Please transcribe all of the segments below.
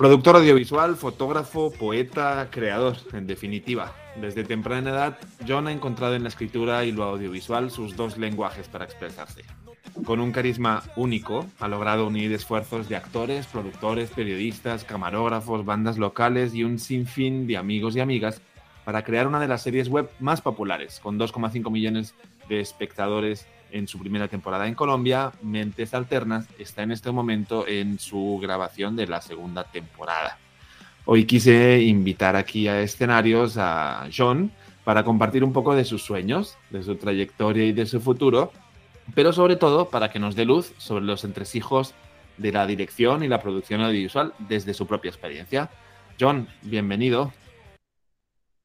Productor audiovisual, fotógrafo, poeta, creador, en definitiva. Desde temprana edad, John ha encontrado en la escritura y lo audiovisual sus dos lenguajes para expresarse. Con un carisma único, ha logrado unir esfuerzos de actores, productores, periodistas, camarógrafos, bandas locales y un sinfín de amigos y amigas para crear una de las series web más populares, con 2,5 millones de espectadores en su primera temporada en Colombia. Mentes Alternas está en este momento en su grabación de la segunda temporada. Hoy quise invitar aquí a escenarios a John para compartir un poco de sus sueños, de su trayectoria y de su futuro, pero sobre todo para que nos dé luz sobre los entresijos de la dirección y la producción audiovisual desde su propia experiencia. John, bienvenido.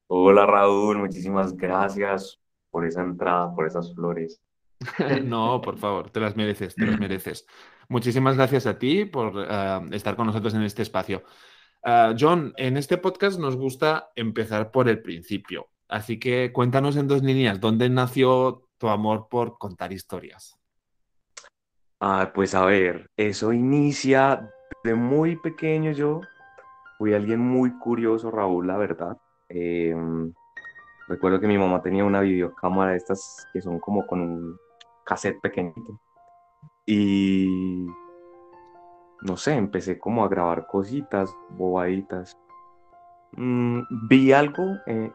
Hola Raúl, muchísimas gracias por esa entrada, por esas flores. no, por favor, te las mereces, te las mereces. Muchísimas gracias a ti por eh, estar con nosotros en este espacio. Eh, John, en este podcast nos gusta empezar por el principio, así que cuéntanos en dos líneas, ¿dónde nació tu amor por contar historias? Ah, pues a ver, eso inicia de muy pequeño yo. Fui alguien muy curioso, Raúl, la verdad. Em, recuerdo que mi mamá tenía una videocámara de estas que son como con un cassette pequeñito. Y no sé, empecé como a grabar cositas, bobaditas. Mm, vi algo en,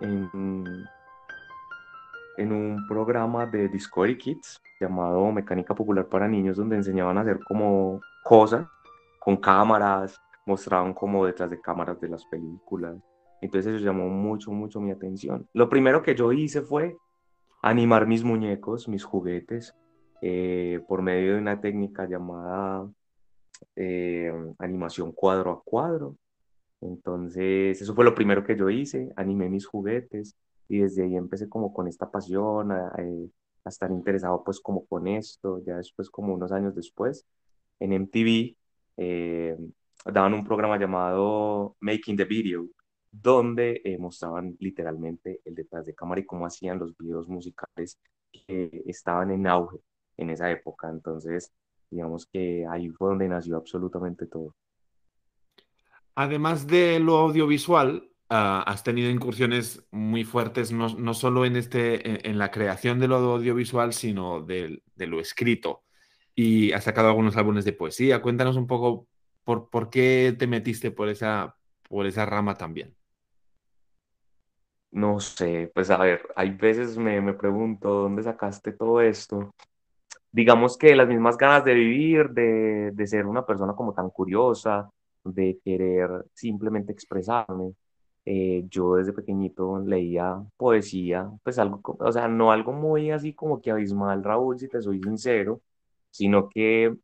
en, un programa de Discovery Kids llamado Mecánica Popular para Niños, donde enseñaban a hacer como cosas con cámaras, mostraban como detrás de cámaras de las películas. Entonces eso llamó mucho, mucho mi atención. Lo primero que yo hice fue animar mis muñecos, mis juguetes, eh, por medio de una técnica llamada eh, animación cuadro a cuadro. Entonces, eso fue lo primero que yo hice, animé mis juguetes y desde ahí empecé como con esta pasión, a, eh, estar interesado pues como con esto, ya después como unos años después, en MTV daban un programa llamado Making the Video, donde mostraban literalmente el detrás de cámara y cómo hacían los videos musicales que estaban en auge en esa época. Entonces, digamos que ahí fue donde nació absolutamente todo. Además de lo audiovisual, ah, has tenido incursiones muy fuertes, no, no solo en, este, en, la creación de lo audiovisual, sino de, de, lo escrito. Y has sacado algunos álbumes de poesía. Cuéntanos un poco por, por qué te metiste por esa, por esa rama también. No sé, pues a ver, hay veces me, me pregunto, ¿dónde sacaste todo esto? Digamos que las mismas ganas de vivir, de, de ser una persona como tan curiosa, de querer simplemente expresarme. Eh, yo desde pequeñito leía poesía, pues algo, o sea, no algo muy así como que abismal, Raúl, si te soy sincero, sino que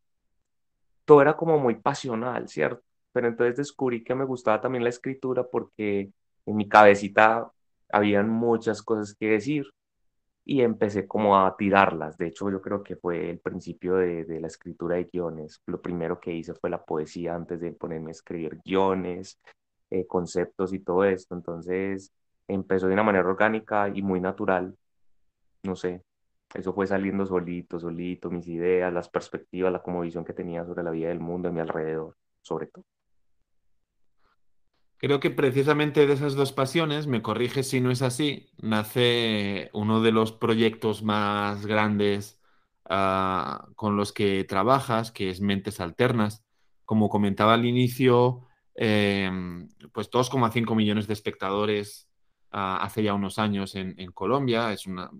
todo era como muy pasional, ¿cierto? Pero entonces descubrí que me gustaba también la escritura porque en mi cabecita habían muchas cosas que decir y empecé como a tirarlas. De hecho, yo creo que fue el principio de, la escritura de guiones. Lo primero que hice fue la poesía antes de ponerme a escribir guiones, eh, conceptos y todo esto. Entonces, empezó de una manera orgánica y muy natural. No sé, eso fue saliendo solito, solito, mis ideas, las perspectivas, la como visión que tenía sobre la vida del mundo a mi alrededor, sobre todo. Creo que precisamente de esas dos pasiones, me corrige si no es así, nace uno de los proyectos más grandes ah, con los que trabajas, que es Mentes Alternas. Como comentaba al inicio, em, pues 2,5 millones de espectadores ah, hace ya unos años en, Colombia, es una,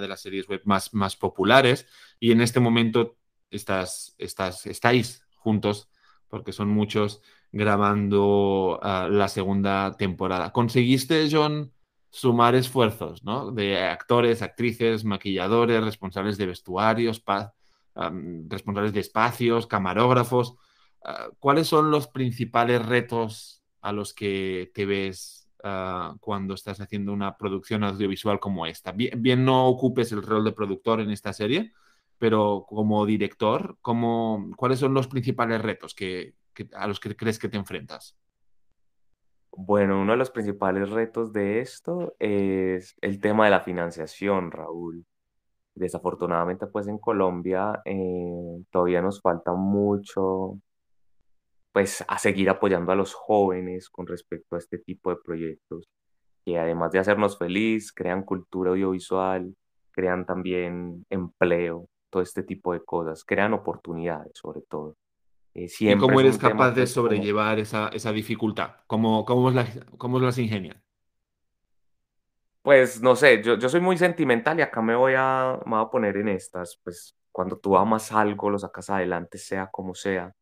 de las series web más, populares y en este momento estáis juntos porque son muchos grabando ah, la segunda temporada. ¿Conseguiste, John, sumar esfuerzos ¿no? de actores, actrices, maquilladores, responsables de vestuarios, responsables de espacios, camarógrafos? Ah, ¿Cuáles son los principales retos a los que te ves ah, cuando estás haciendo una producción audiovisual como esta? Bien, no ocupes el rol de productor en esta serie, pero como director, ¿cómo, ¿cuáles son los principales retos que, a los que crees que te enfrentas? Bueno, uno de los principales retos de esto es el tema de la financiación, Raúl. Desafortunadamente, pues en Colombia eh, todavía nos falta mucho, pues a seguir apoyando a los jóvenes con respecto a este tipo de proyectos, que además de hacernos feliz, crean cultura audiovisual, crean también empleo, todo este tipo de cosas, crean oportunidades sobre todo. Eh, ¿Y cómo eres capaz de sobrellevar esa, esa, dificultad? ¿Cómo, cómo, la, cómo las ingenias? Pues no sé, yo, yo soy muy sentimental y acá me voy, a, me voy a poner en estas, pues cuando tú amas algo, lo sacas adelante, sea como sea.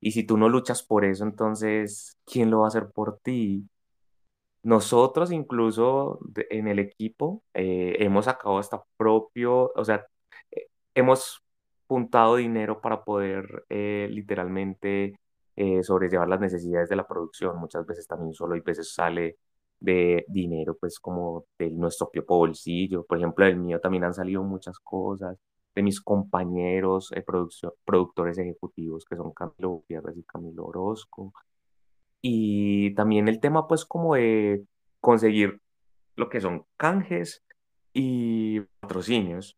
Y si tú no luchas por eso, entonces, ¿quién lo va a hacer por ti? Nosotros incluso en el equipo eh, hemos sacado hasta propio, o sea, eh, hemos juntado dinero para poder eh, literalmente sobrellevar las necesidades de la producción. Muchas veces también solo hay veces sale de dinero, pues como de nuestro propio bolsillo. Por ejemplo, del mío también han salido muchas cosas de mis compañeros eh, productores ejecutivos que son Camilo Gutiérrez y Camilo Orozco. Y también el tema pues como de conseguir lo que son canjes y patrocinios.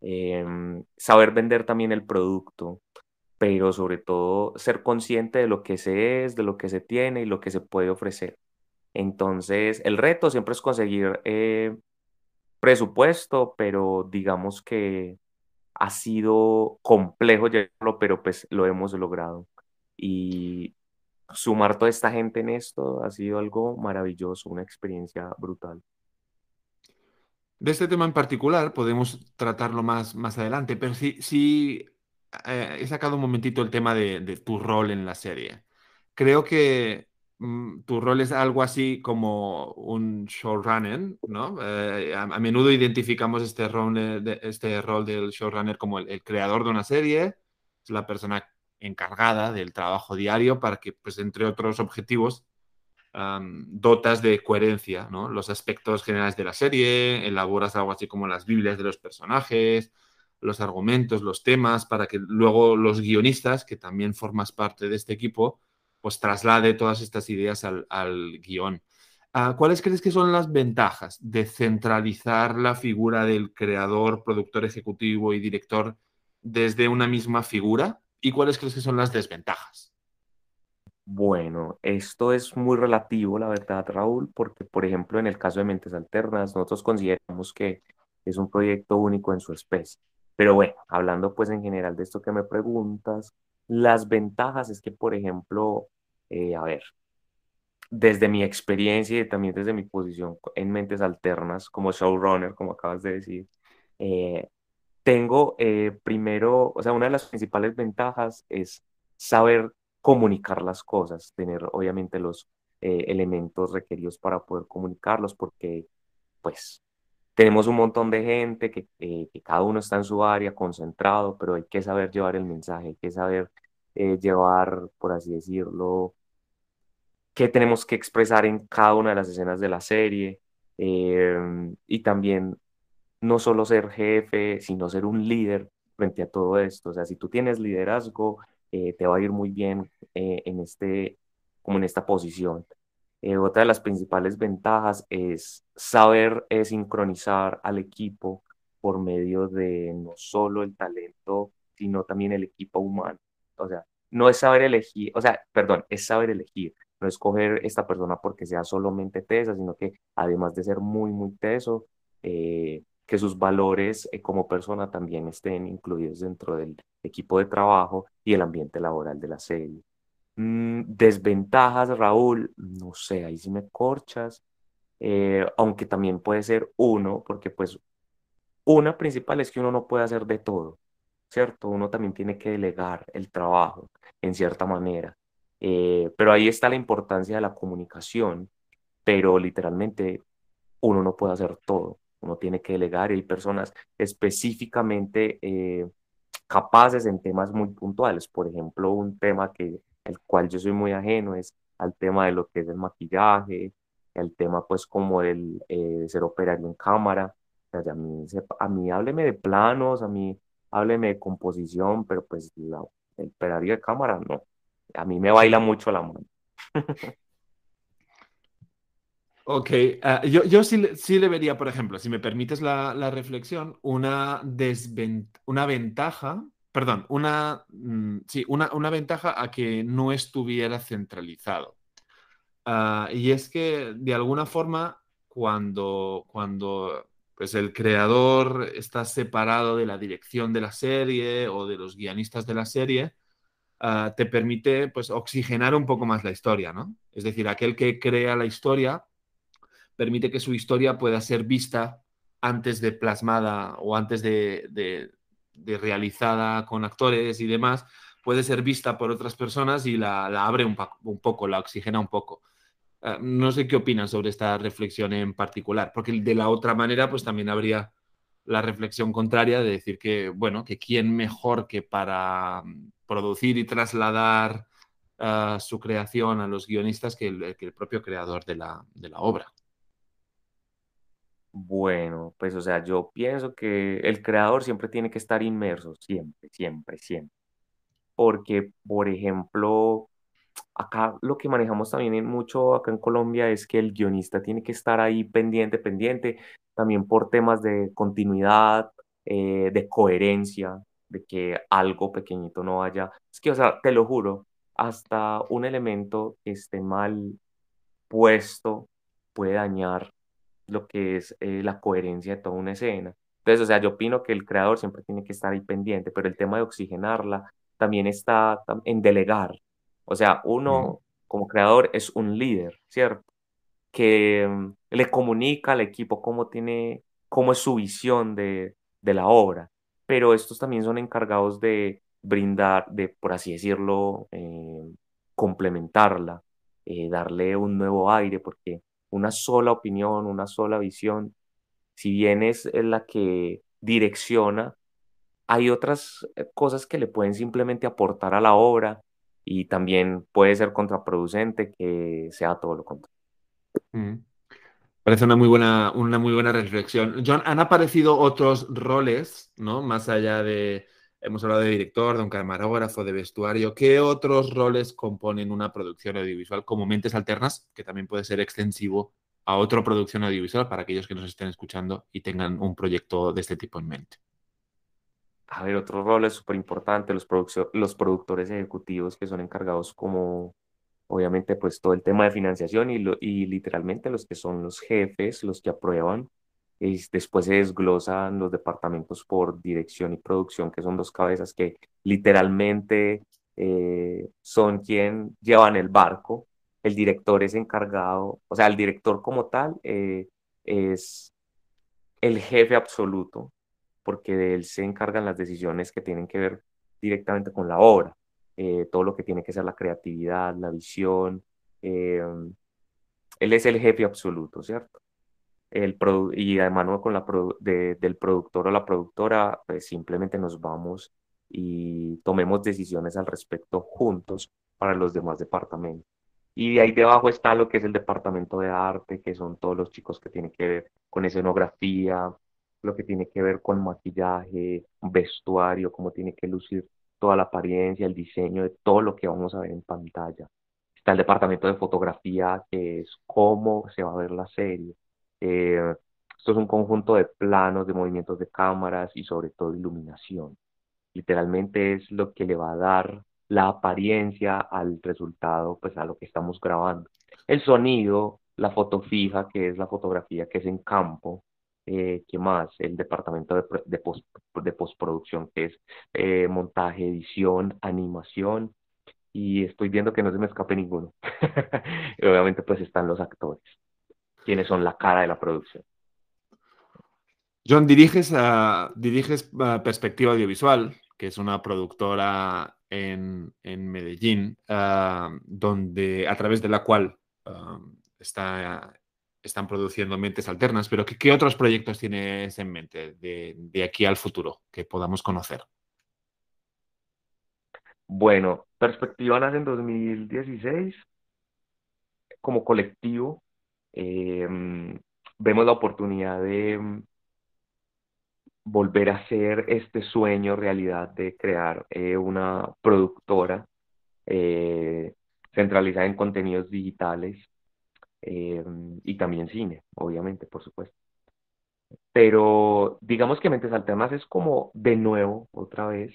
Em, saber vender también el producto, pero sobre todo ser consciente de lo que se es, de lo que se tiene y lo que se puede ofrecer. Entonces, el reto siempre es conseguir eh, presupuesto, pero digamos que ha sido complejo llegarlo, pero pues lo hemos logrado. Y sumar toda esta gente en esto ha sido algo maravilloso, una experiencia brutal. De este tema en particular podemos tratarlo más, más adelante, pero sí, sí eh, he sacado un momentito el tema de, tu rol en la serie. Creo que Mm, tu rol es algo así como un showrunner, ¿no? Eh, a, menudo identificamos este rol, de, este rol del showrunner como el, creador de una serie, es la persona encargada del trabajo diario para que, pues, entre otros objetivos, dotas de coherencia, ¿no? Los aspectos generales de la serie, elaboras algo así como las Biblias de los personajes, los argumentos, los temas, para que luego los guionistas, que también formas parte de este equipo, pues traslade todas estas ideas al, guion. Ah, ¿Cuáles crees que son las ventajas de centralizar la figura del creador, productor ejecutivo y director desde una misma figura? ¿Y cuáles crees que son las desventajas? Bueno, esto es muy relativo, la verdad, Raúl, porque, por ejemplo, en el caso de Mentes Alternas, nosotros consideramos que es un proyecto único en su especie. Pero bueno, hablando pues en general de esto que me preguntas, las ventajas es que, por ejemplo, eh, a ver, desde mi experiencia y también desde mi posición en Mentes Alternas como showrunner, como acabas de decir, eh, tengo eh, primero, o sea, una de las principales ventajas es saber comunicar las cosas, tener obviamente los elementos requeridos para poder comunicarlos, porque pues tenemos un montón de gente que, que, cada uno está en su área concentrado, pero hay que saber llevar el mensaje, hay que saber llevar, por así decirlo, qué tenemos que expresar en cada una de las escenas de la serie em, y también no solo ser jefe, sino ser un líder frente a todo esto. O sea, si tú tienes liderazgo, eh, te va a ir muy bien eh, en este, como en esta posición. Eh, otra de las principales ventajas es saber sincronizar al equipo por medio de no solo el talento, sino también el equipo humano. O sea, no es saber elegir, o sea, perdón, es saber elegir no escoger esta persona porque sea solamente tesa, sino que además de ser muy, muy teso, eh, que sus valores eh, como persona también estén incluidos dentro del equipo de trabajo y el ambiente laboral de la serie. Mm, desventajas, Raúl, no sé, ahí sí me corchas, eh, aunque también puede ser uno, porque pues una principal es que uno no puede hacer de todo, ¿cierto? Uno también tiene que delegar el trabajo en cierta manera. Eh, pero ahí está la importancia de la comunicación, pero literalmente uno no puede hacer todo, uno tiene que delegar hay personas específicamente eh, capaces en temas muy puntuales. Por ejemplo, un tema que el cual yo soy muy ajeno es al tema de lo que es el maquillaje, el tema pues como el eh, ser operario en cámara. O sea, a, mí, a mí hábleme de planos, a mí hábleme de composición, pero pues la, el operario de cámara no a mí me baila mucho la mano. Ok, ah, yo, yo sí, sí, le vería, por ejemplo, si me permites la, la reflexión, una, una ventaja perdón, una, mm, sí, una, una ventaja a que no estuviera centralizado. Ah, y es que de alguna forma, cuando, cuando pues el creador está separado de la dirección de la serie o de los guionistas de la serie, ah, te permite pues oxigenar un poco más la historia, ¿no? Es decir, aquel que crea la historia permite que su historia pueda ser vista antes de plasmada o antes de, realizada con actores y demás, puede ser vista por otras personas y la, abre un, poco, la oxigena un poco. Uh, no sé qué opinan sobre esta reflexión en particular, porque de la otra manera, pues también habría la reflexión contraria de decir que, bueno, que quién mejor que para mm, producir y trasladar uh, su creación a los guionistas que el, propio creador de la obra. Bueno, pues o sea, yo pienso que el creador siempre tiene que estar inmerso, siempre, siempre, siempre. Porque, por ejemplo, acá lo que manejamos también en mucho acá en Colombia es que el guionista tiene que estar ahí pendiente, pendiente, también por temas de continuidad, eh, de coherencia, de que algo pequeñito no vaya. Es que, o sea, te lo juro, hasta un elemento que esté mal puesto puede dañar lo que es eh, la coherencia de toda una escena. Entonces, o sea, yo opino que el creador siempre tiene que estar ahí pendiente, pero el tema de oxigenarla también está en delegar. O sea, uno como creador es un líder, ¿cierto? Que mm, le comunica al equipo cómo tiene, cómo es su visión de, de la obra, pero estos también son encargados de brindar, de, por así decirlo, eh, complementarla, eh, darle un nuevo aire, porque una sola opinión, una sola visión, si bien es la que direcciona, hay otras eh, cosas que le pueden simplemente aportar a la obra y también puede ser contraproducente que sea todo lo contrario. Mm. Parece una muy buena, una muy buena reflexión. John, han aparecido otros roles, ¿no? Más allá de, hemos hablado de director, de un camarógrafo, de vestuario. ¿Qué otros roles componen una producción audiovisual como mentes alternas, que también puede ser extensivo a otra producción audiovisual para aquellos que nos estén escuchando y tengan un proyecto de este tipo en mente? A ver, otro rol es súper importante, los, los productores ejecutivos que son encargados como, obviamente, pues todo el tema de financiación y, y literalmente los que son los jefes, los que aprueban y después se desglosan los departamentos por dirección y producción, que son dos cabezas que literalmente eh, son quien llevan el barco. El director es encargado, o sea, el director como tal eh, es el jefe absoluto, porque de él se encargan las decisiones que tienen que ver directamente con la obra, eh, todo lo que tiene que ser la creatividad, la visión. él es el jefe absoluto, ¿cierto? El y además con la del productor o la productora, pues simplemente nos vamos y tomemos decisiones al respecto juntos para los demás departamentos. Y de ahí debajo está lo que es el departamento de arte, que son todos los chicos que tienen que ver con escenografía, lo que tiene que ver con maquillaje, vestuario, cómo tiene que lucir toda la apariencia, el diseño de todo lo que vamos a ver en pantalla. Está el departamento de fotografía, que es cómo se va a ver la serie eh, esto es un conjunto de planos, de movimientos de cámaras y sobre todo iluminación. Literalmente es lo que le va a dar la apariencia al resultado, pues a lo que estamos grabando. El sonido, la foto fija, que es la fotografía que es en campo, eh, ¿qué más? El departamento de, post, de postproducción, que es eh, montaje, edición, animación, y estoy viendo que no se me escape ninguno. obviamente pues están los actores quienes son la cara de la producción. John, diriges, a, diriges Perspectiva Audiovisual, que es una productora en, Medellín, ah, donde, a través de la cual ah, está, están produciendo mentes alternas, pero ¿qué, otros proyectos tienes en mente de, de, aquí al futuro que podamos conocer? Bueno, Perspectiva nace en 2016 como colectivo Em, vemos la oportunidad de mm, volver a hacer este sueño realidad de crear eh, una productora eh, centralizada en contenidos digitales em, y también cine, obviamente, por supuesto. Pero digamos que Mentes Alternas es como de nuevo, otra vez,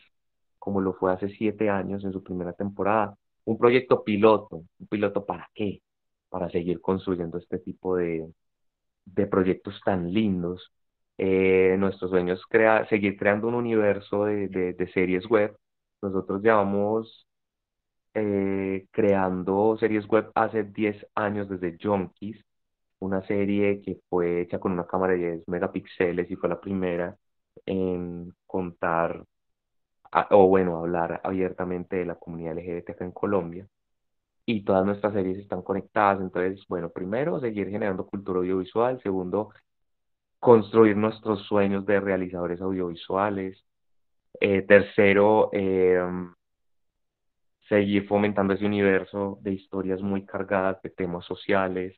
como lo fue hace siete años en su primera temporada. Un proyecto piloto. ¿Un piloto para qué? Para seguir construyendo este tipo de, de proyectos tan lindos. Eh, nuestro sueño es seguir creando un universo de, de, series web. Nosotros llevamos eh, creando series web hace 10 años desde Junkies, una serie que fue hecha con una cámara de 10 megapíxeles y fue la primera en contar o bueno, hablar abiertamente de la comunidad LGBT en Colombia. Y todas nuestras series están conectadas. Entonces, bueno, primero, seguir generando cultura audiovisual. Segundo, construir nuestros sueños de realizadores audiovisuales. Eh, tercero, em, seguir fomentando ese universo de historias muy cargadas de temas sociales.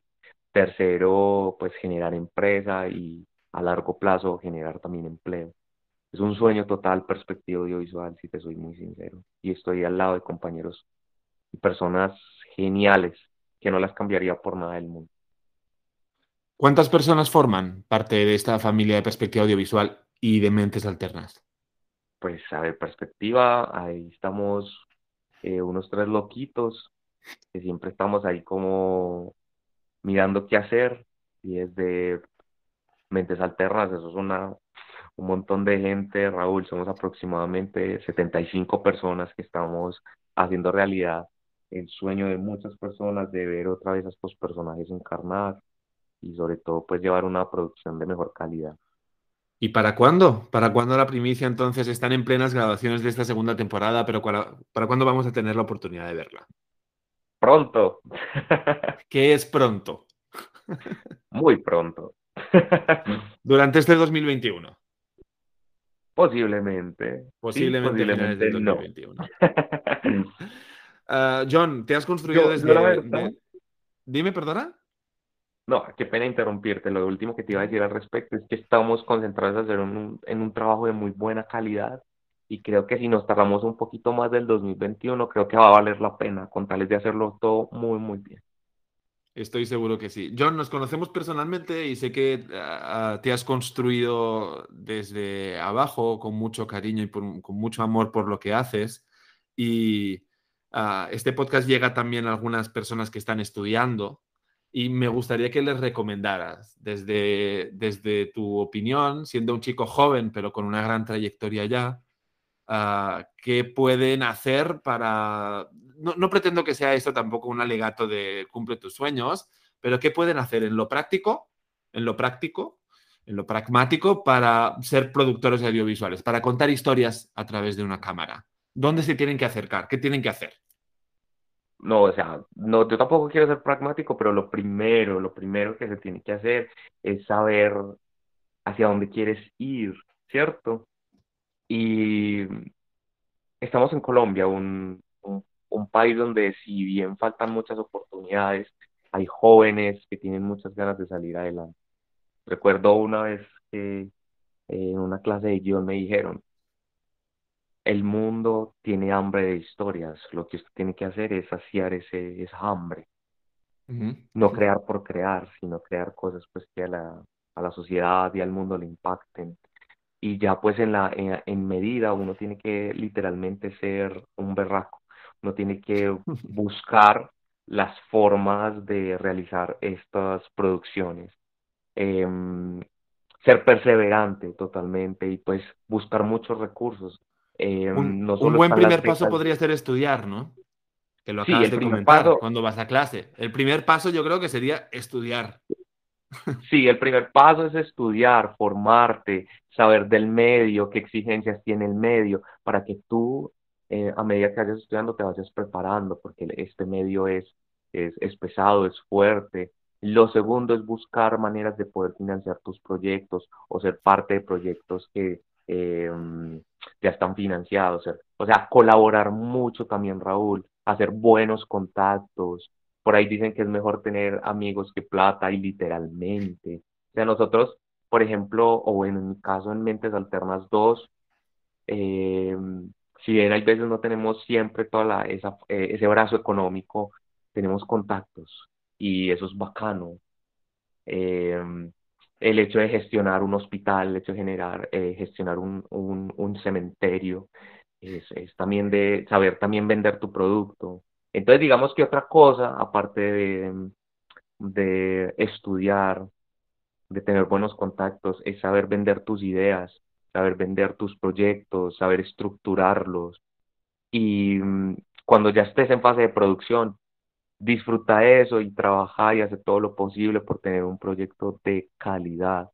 Tercero, pues generar empresa y a largo plazo generar también empleo. Es un sueño total perspectiva audiovisual, si te soy muy sincero. Y estoy al lado de compañeros y personas geniales que no las cambiaría por nada del mundo. ¿Cuántas personas forman parte de esta familia de perspectiva audiovisual y de mentes alternas? Pues a ver, perspectiva, ahí estamos eh, unos tres loquitos que siempre estamos ahí como mirando qué hacer y es de mentes alternas, eso es una, un montón de gente, Raúl, somos aproximadamente 75 personas que estamos haciendo realidad el sueño de muchas personas de ver otra vez a estos personajes encarnar y sobre todo pues llevar una producción de mejor calidad. ¿Y para cuándo? ¿Para cuándo la primicia entonces? Están en plenas grabaciones de esta segunda temporada, pero ¿para, para cuándo vamos a tener la oportunidad de verla? Pronto. ¿Qué es pronto? Muy pronto. Durante este 2021. Posiblemente. Posiblemente, posiblemente 2021. Ah, John, ¿te has construido desde... Dime, perdona. No, qué pena interrumpirte. Lo último que te iba a decir al respecto es que estamos concentrados en hacer un, en un trabajo de muy buena calidad y creo que si nos tardamos un poquito más del 2021, creo que va a valer la pena con tales de hacerlo todo muy, muy bien. Estoy seguro que sí. John, nos conocemos personalmente y sé que ah, te has construido desde abajo con mucho cariño y con mucho amor por lo que haces. Y Ah, este podcast llega también a algunas personas que están estudiando y me gustaría que les recomendaras desde, desde tu opinión, siendo un chico joven pero con una gran trayectoria ya, uh, qué pueden hacer para... No, no, pretendo que sea esto tampoco un alegato de cumple tus sueños, pero qué pueden hacer en lo práctico, en lo práctico, en lo pragmático para ser productores audiovisuales, para contar historias a través de una cámara. ¿Dónde se tienen que acercar? ¿Qué tienen que hacer? No, o sea, no, yo tampoco quiero ser pragmático, pero lo primero, lo primero que se tiene que hacer es saber hacia dónde quieres ir, ¿cierto? Y estamos en Colombia, un, un, país donde si bien faltan muchas oportunidades, hay jóvenes que tienen muchas ganas de salir adelante. Recuerdo una vez que en una clase de guion me dijeron, el mundo tiene hambre de historias. Lo que usted tiene que hacer es saciar ese, esa hambre. No crear por crear, sino crear cosas pues, que a la, a la sociedad y al mundo le impacten. Y ya pues en, la, en, medida uno tiene que literalmente ser un berraco. Uno tiene que buscar las formas de realizar estas producciones. Em, ser perseverante totalmente y pues buscar muchos recursos. Eh, un, buen primer paso podría ser estudiar, ¿no? Que lo acabas de comentar cuando vas a clase. El primer paso yo creo que sería estudiar. Sí, el primer paso es estudiar, formarte, saber del medio, qué exigencias tiene el medio, para que tú, eh, a medida que vayas estudiando, te vayas preparando, porque este medio es, es, es pesado, es fuerte. Lo segundo es buscar maneras de poder financiar tus proyectos o ser parte de proyectos que eh, ya están financiados. O sea, colaborar mucho también, Raúl, hacer buenos contactos. Por ahí dicen que es mejor tener amigos que plata y literalmente. O sea, nosotros, por ejemplo, o en mi caso en Mentes Alternas 2, eh, si bien hay veces no tenemos siempre toda la, esa, eh, ese brazo económico, tenemos contactos y eso es bacano. Eh, el hecho de gestionar un hospital, el hecho de generar, eh, gestionar un, un, cementerio, es, es también de saber también vender tu producto. Entonces, digamos que otra cosa, aparte de, de estudiar, de tener buenos contactos, es saber vender tus ideas, saber vender tus proyectos, saber estructurarlos. Y mm, cuando ya estés en fase de producción, disfruta eso y trabaja y hace todo lo posible por tener un proyecto de calidad.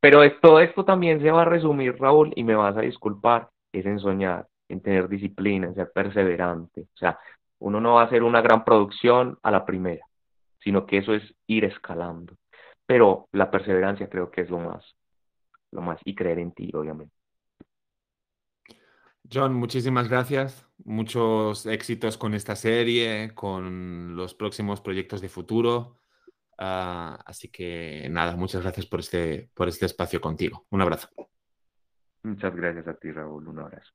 Pero todo esto también se va a resumir, Raúl, y me vas a disculpar, es en soñar, en tener disciplina, en ser perseverante. O sea, uno no va a hacer una gran producción a la primera, sino que eso es ir escalando. Pero la perseverancia creo que es lo más, lo más, y creer en ti, obviamente. John, muchísimas gracias. Muchos éxitos con esta serie, con los próximos proyectos de futuro. Ah, así que nada, muchas gracias por este, por este espacio contigo. Un abrazo. Muchas gracias a ti, Raúl. Un abrazo.